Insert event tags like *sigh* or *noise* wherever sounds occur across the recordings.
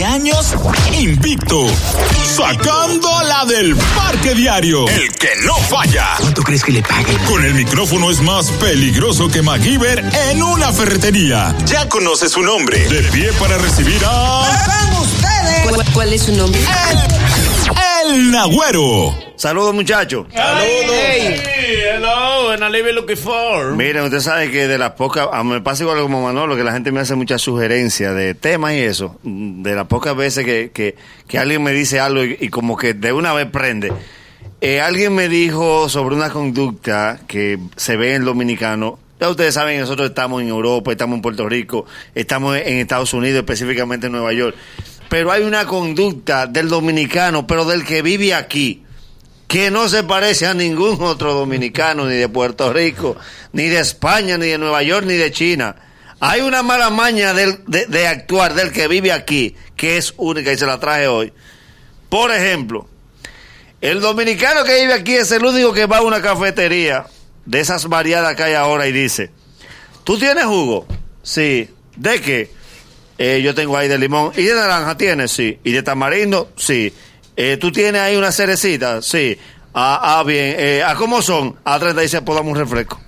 20 años invicto, sacando la del parque diario. El que no falla. ¿Cuánto crees que le paguen? Con el micrófono es más peligroso que MacGyver en una ferretería. Ya conoce su nombre. De pie para recibir a... ustedes! ¿Cuál, cuál es su nombre? El, el Nagüero. Saludos, muchachos. Saludos. Hello, and I live looking for. Miren, usted sabe que de las pocas, a me pasa igual como Manolo, que la gente me hace muchas sugerencias de temas y eso. De las pocas veces que, que, alguien me dice algo y, como que de una vez prende. Eh, alguien me dijo sobre una conducta que se ve en dominicano. Ya ustedes saben, nosotros estamos en Europa, estamos en Puerto Rico, estamos en Estados Unidos, específicamente en Nueva York. Pero hay una conducta del dominicano, pero del que vive aquí que no se parece a ningún otro dominicano, ni de Puerto Rico, ni de España, ni de Nueva York, ni de China. Hay una mala maña del, de, actuar del que vive aquí, que es única y se la traje hoy. Por ejemplo, el dominicano que vive aquí es el único que va a una cafetería de esas variadas que hay ahora y dice, ¿tú tienes jugo? Sí. ¿De qué? Eh, yo tengo ahí de limón. ¿Y de naranja tienes? Sí. ¿Y de tamarindo? Sí. Eh, ¿Tú tienes ahí una cerecita? Sí. Ah, ah bien. Eh, ¿A cómo son? A 30 dice, pues dame un refresco.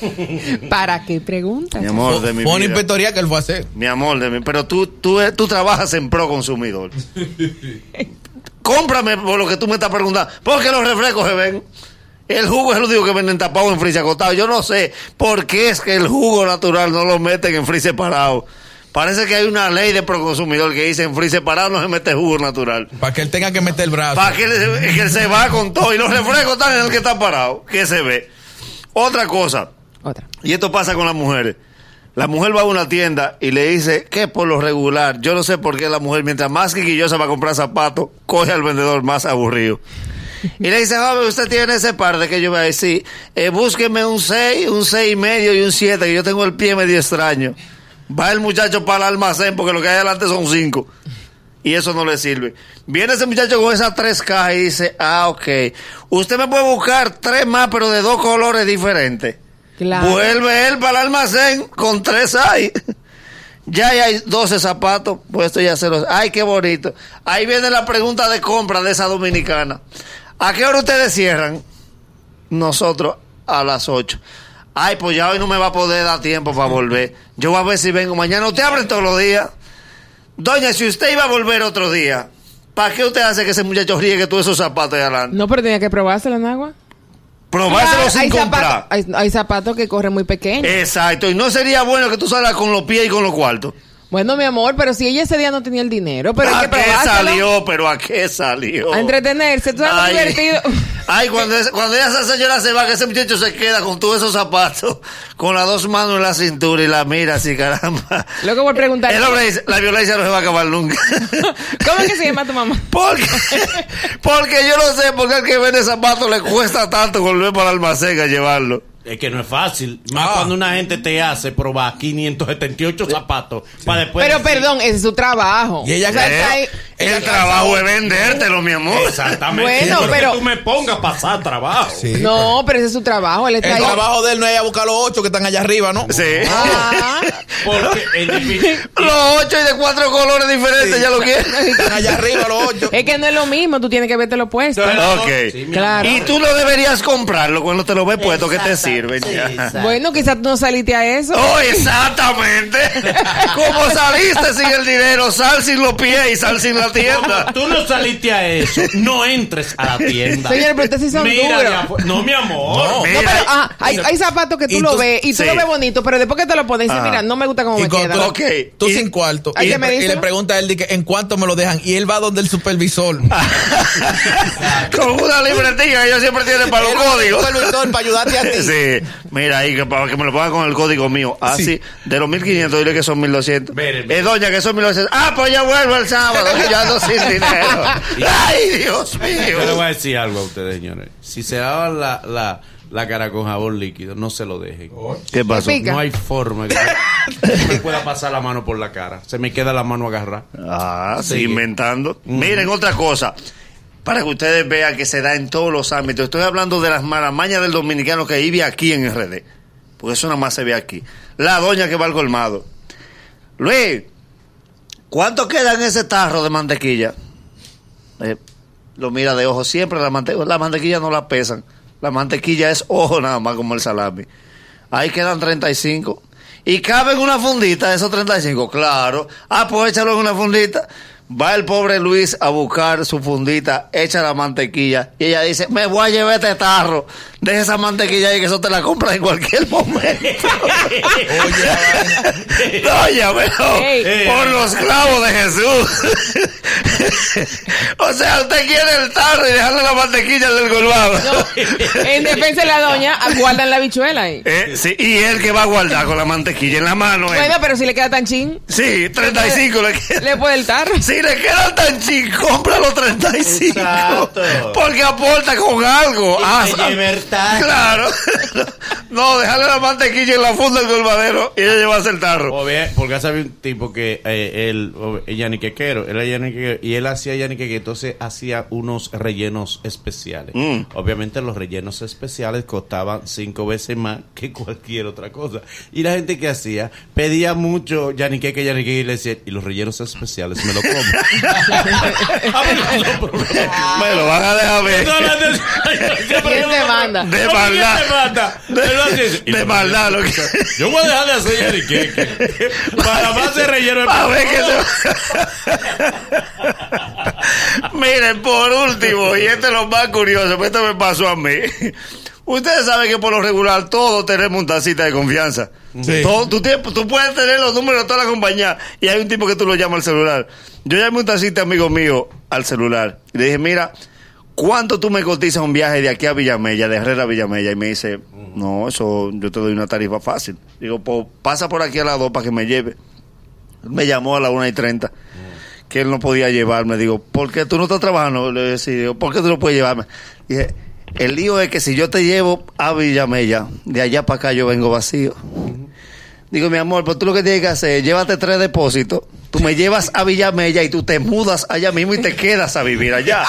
*laughs* ¿Para qué preguntas? Mi amor de mi inspectoría que él fue a hacer. Mi amor de mi... Pero tú, tú, tú trabajas en pro consumidor. *laughs* Cómprame por lo que tú me estás preguntando. Porque los refrescos se ven. El jugo es el único que venden tapado en frise acostado. Yo no sé por qué es que el jugo natural no lo meten en frise separado. Parece que hay una ley de proconsumidor que dice en frío separado no se mete jugo natural. Para que él tenga que meter el brazo. Para que, él, que él se va con todo. Y los refrescos están en el que está parado. Que se ve. Otra cosa. Otra. Y esto pasa con las mujeres. La mujer va a una tienda y le dice que por lo regular, yo no sé por qué la mujer, mientras más quillosa va a comprar zapatos, coge al vendedor más aburrido. Y le dice, joven, usted tiene ese par de que yo voy a decir, eh, búsqueme un 6, un 6 y medio y un 7, que yo tengo el pie medio extraño. Va el muchacho para el almacén porque lo que hay adelante son cinco. Y eso no le sirve. Viene ese muchacho con esas tres cajas y dice, ah, ok. Usted me puede buscar tres más, pero de dos colores diferentes. Claro. Vuelve él para el almacén con tres *laughs* ahí. Ya hay 12 zapatos, pues esto ya se los... Ay, qué bonito. Ahí viene la pregunta de compra de esa dominicana. ¿A qué hora ustedes cierran? Nosotros a las 8. Ay, pues ya hoy no me va a poder dar tiempo para volver. Yo voy a ver si vengo mañana. Usted abre todos los días. Doña, si usted iba a volver otro día, ¿para qué usted hace que ese muchacho riegue todos esos zapatos de adelante? No, pero tenía que probárselo en agua. Probárselo sin hay comprar. hay, hay zapatos que corren muy pequeños. Exacto. Y no sería bueno que tú salgas con los pies y con los cuartos. Bueno, mi amor, pero si ella ese día no tenía el dinero, pero hay ¿A que qué salió? ¿Pero a qué salió? A entretenerse, tú sabes divertido. *laughs* Ay, cuando, es- cuando esa señora se va, que ese muchacho se queda con todos esos zapatos, con las dos manos en la cintura y la mira así, caramba. Luego voy a preguntar. El hombre dice, la violencia no se va a acabar nunca. *laughs* ¿Cómo es que se llama tu mamá? Porque, porque yo no sé por qué al que vende zapatos le cuesta tanto volver para el almacén a llevarlo. Es que no es fácil. Más Ah. cuando una gente te hace probar 578 zapatos para después. Pero decir- perdón, ese es su trabajo. Y ella O sea, que- está ahí- El trabajo es vendértelo, mi amor. Exactamente. Bueno, pero- tú me pongas a pasar trabajo. Sí. No, pero ese es su trabajo. Él está El ahí. trabajo de él no es ir a buscar los ocho que están allá arriba, ¿no? Sí. Ah, Porque *laughs* Los ocho y de cuatro colores diferentes, Sí. ya lo quiere. *laughs* Están allá arriba los ocho. es que no es lo mismo, tú tienes que verte lo puesto. Ok. sí, Claro. Y tú no deberías comprarlo cuando te lo ves puesto que te sirven. Sí, ya. exacto. Bueno, quizás tú no saliste a eso. Oh, exactamente. *laughs* Como saliste sin el dinero, sal sin los pies y sal sin la tienda. Tú no saliste a eso. No entres a la tienda. Señor, pero ustedes sí son Mira duros. No, mi amor. No. Pero ah, hay, hay zapatos que tú lo ves y tú sí. lo ves bonito, pero después que te lo pones, dices, Ajá. mira, no me gusta cómo Y me con queda. tú, Ok. tú Y- sin cuarto. Y, le- y medírselo. le pregunta a él que, en cuánto me lo dejan. Y él va donde el supervisor. *laughs* Con una libretica que ellos siempre tienen para los códigos. supervisor para ayudarte a ti. *laughs* Sí, mira ahí, que para que me lo pongan con el código mío. Así, Sí. de los 1500, dile que son 1200. Mire, mire. Eh, doña, que son 1200. Ah, pues ya vuelvo el sábado, *laughs* ya sin dinero. *laughs* Ay, Dios Yo le voy mío. a decir algo a ustedes, señores. Si se daban la, la, la cara con jabón líquido, no se lo dejen. ¿Qué pasó? No hay forma que *laughs* me pueda pasar la mano por la cara. Se me queda la mano agarrada. Ah, sí, Sí. inventando. Miren, otra cosa. Para que ustedes vean que se da en todos los ámbitos. Estoy hablando de las maramañas del dominicano que vive aquí en RD. Porque eso nada más se ve aquí. La doña que va al colmado. Luis, ¿cuánto queda en ese tarro de mantequilla? Eh, lo mira de ojo siempre, la, mante la mantequilla no la pesan. La mantequilla es ojo nada más como el salami. Ahí quedan 35. ¿Y cabe en una fundita esos 35? Claro. Ah, pues échalo en una fundita. Va el pobre Luis a buscar su fundita, echa la mantequilla y ella dice, me voy a llevar este tarro, deja esa mantequilla ahí que eso te la compras en cualquier momento. *laughs* *laughs* Oye, pero Ey. por los clavos de Jesús. *laughs* o sea, usted quiere el tarro y dejarle la mantequilla del colmado. *laughs* En defensa de la doña, guardan la bichuela ahí. Eh, sí, y él que va a guardar con la mantequilla en la mano. eh. Bueno, pero si le queda tan chin, Sí, 35 le queda. le puede el tarro. Si le quedan tan chicos, compra los 35. Exacto. Porque aporta con algo. Ah, el tarro. Claro. *laughs* No, dejarle la mantequilla en la funda del colmadero y ella llevarse el tarro. O bien, porque había un tipo que eh, él, o- el yaniquequero, él era yaniquequero, y él hacía yaniqueque, entonces hacía unos rellenos especiales. Mm. Obviamente los rellenos especiales costaban cinco veces más que cualquier otra cosa. Y la gente que hacía pedía mucho yaniqueque, yaniqueque, y le decía, y los rellenos especiales me lo como. Ah. Me lo van a dejar ver. No, no, no, ¿Quién te manda? De ¿Cómo que maldad. De maldad lo que. Yo voy a dejar de hacer yaniqueque. Para más de relleno. A ver que se... *laughs* Miren, por último, y este es lo más curioso, pues esto me pasó a mí. Ustedes saben que por lo regular todos tenemos un tacita de confianza. Sí. Todo- tú, puedes tener los números de toda la compañía y hay un tipo que tú lo llamas al celular. Yo llamé un tacita amigo mío al celular y le dije, mira, ¿cuánto tú me cotizas un viaje de aquí a Villamella, de Herrera a Villamella? Y me dice, no, eso yo te doy una tarifa fácil. Digo, pues pasa por aquí a las dos para que me lleve. Me llamó a las una y treinta que él no podía llevarme. Digo, ¿por qué tú no estás trabajando? Le decía, ¿por qué tú no puedes llevarme? Dije, el lío es que si yo te llevo a Villamella, de allá para acá yo vengo vacío. Digo, mi amor, pues tú lo que tienes que hacer es llévate tres depósitos. Tú me llevas a Villamella y tú te mudas allá mismo y te quedas a vivir allá.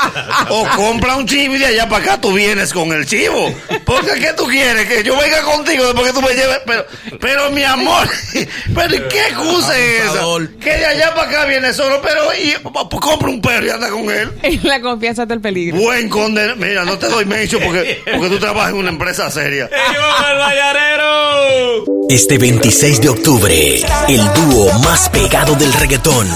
O compra un chivo y de allá para acá tú vienes con el chivo. Porque ¿qué tú quieres? Que yo venga contigo después que tú me lleves. Pero, pero mi amor, *laughs* pero ¿y ¿qué excusa es esa? Que de allá para acá viene solo, pero y, pues, compra un perro y anda con él. La confianza está el peligro. Buen conde. Mira, no te doy mention porque, porque tú trabajas en una empresa seria. Este 26 de octubre, el dúo más pegado del reggaetón,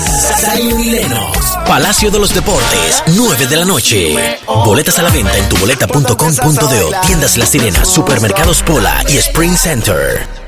Palacio de los Deportes, 9 de la noche. Boletas a la venta en tuboleta.com.de, tiendas La Sirena, supermercados Pola y Spring Center.